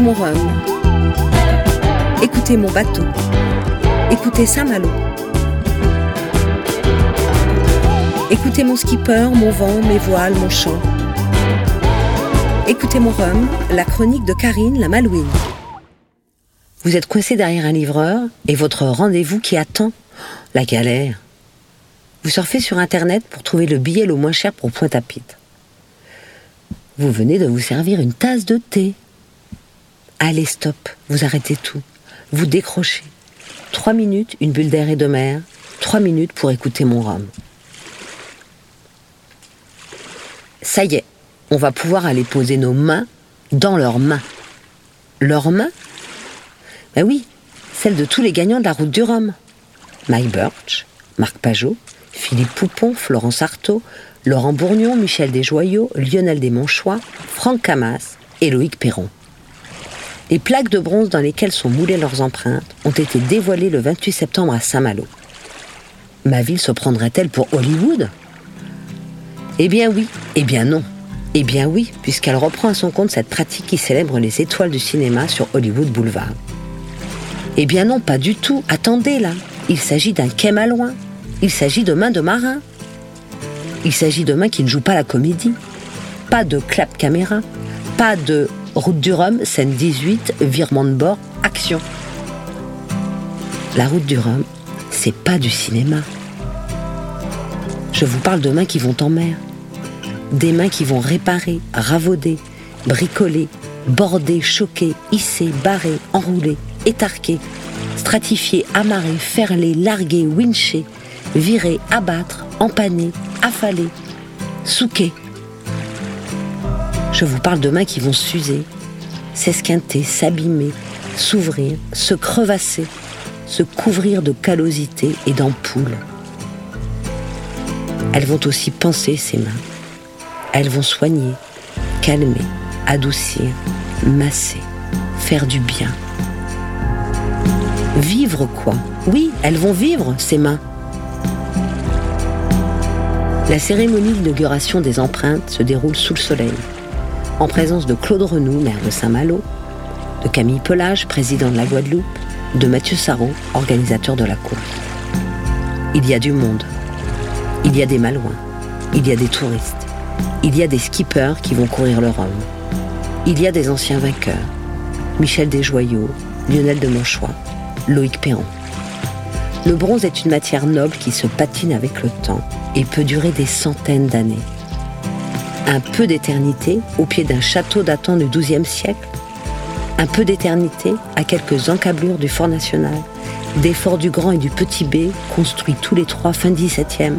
Écoutez mon rhum. Écoutez mon bateau. Écoutez Saint-Malo. Écoutez mon skipper, mon vent, mes voiles, mon chant. Écoutez mon rhum, la chronique de Karine la Malouine. Vous êtes coincé derrière un livreur et votre rendez-vous qui attend La galère. Vous surfez sur Internet pour trouver le billet le moins cher pour Pointe-à-Pitre. Vous venez de vous servir une tasse de thé. Allez, stop, vous arrêtez tout. Vous décrochez. Trois minutes, une bulle d'air et de mer. Trois minutes pour écouter mon rhum. Ça y est, on va pouvoir aller poser nos mains dans leurs mains. Leurs mains? Ben oui, celles de tous les gagnants de la route du Rhum. Mike Birch, Marc Pajot, Philippe Poupon, Florence Artaud, Laurent Bourgnon, Michel Desjoyaux, Lionel Desmonchois, Franck Camas et Loïc Perron. Les plaques de bronze dans lesquelles sont moulées leurs empreintes ont été dévoilées le 28 septembre à Saint-Malo. Ma ville se prendrait-elle pour Hollywood? Eh bien oui, eh bien non. Eh bien oui, puisqu'elle reprend à son compte cette pratique qui célèbre les étoiles du cinéma sur Hollywood Boulevard. Eh bien non, pas du tout. Attendez là. Il s'agit d'un quai malouin. Il s'agit de mains de marin. Il s'agit de mains qui ne jouent pas la comédie. Pas de clap caméra. Pas de route du Rhum, scène 18, virement de bord, action. La route du Rhum, c'est pas du cinéma. Je vous parle de mains qui vont en mer. Des mains qui vont réparer, ravauder, bricoler, border, choquer, hisser, barrer, enrouler, étarquer, stratifier, amarrer, ferler, larguer, wincher, virer, abattre, empanner, affaler, souquer. Je vous parle de mains qui vont s'user, s'esquinter, s'abîmer, s'ouvrir, se crevasser, se couvrir de callosité et d'ampoules. Elles vont aussi penser ces mains. Elles vont soigner, calmer, adoucir, masser, faire du bien. Vivre quoi? Oui, elles vont vivre, ces mains. La cérémonie d'inauguration des empreintes se déroule sous le soleil, en présence de Claude Renoux, maire de Saint-Malo, de Camille Pelage, président de la Guadeloupe, de Mathieu Sarraud, organisateur de la course. Il y a du monde. Il y a des malouins. Il y a des touristes. Il y a des skippers qui vont courir le Rhum. Il y a des anciens vainqueurs. Michel Desjoyaux, Lionel de Monchois, Loïc Perron. Le bronze est une matière noble qui se patine avec le temps et peut durer des centaines d'années. Un peu d'éternité au pied d'un château datant du XIIe siècle. Un peu d'éternité à quelques encablures du Fort National, des forts du Grand et du Petit B, construits tous les trois fin XVIIe.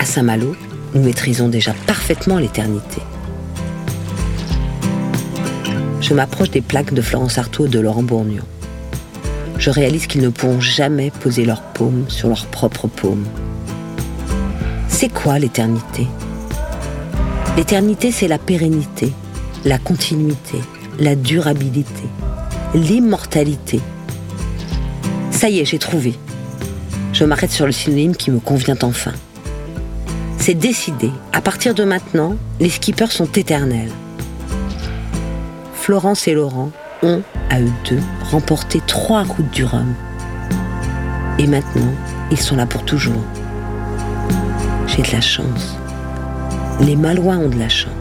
À Saint-Malo, nous maîtrisons déjà parfaitement l'éternité. Je m'approche des plaques de Florence Artaud et de Laurent Bourgnon. Je réalise qu'ils ne pourront jamais poser leurs paumes sur leurs propres paumes. C'est quoi l'éternité? L'éternité, c'est la pérennité, la continuité, la durabilité, l'immortalité. Ça y est, j'ai trouvé. Je m'arrête sur le synonyme qui me convient enfin. C'est décidé. À partir de maintenant, les skippers sont éternels. Florence et Laurent ont, à eux deux, remporté trois routes du Rhum. Et maintenant, ils sont là pour toujours. J'ai de la chance. Les Malouins ont de la chance.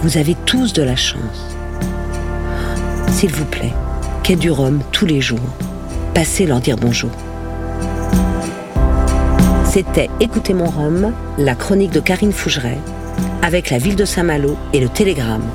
Vous avez tous de la chance. S'il vous plaît, quai du Rhum tous les jours. Passez leur dire bonjour. C'était Écoutez mon Rhum, la chronique de Karine Fougeret, avec la ville de Saint-Malo et le Télégramme.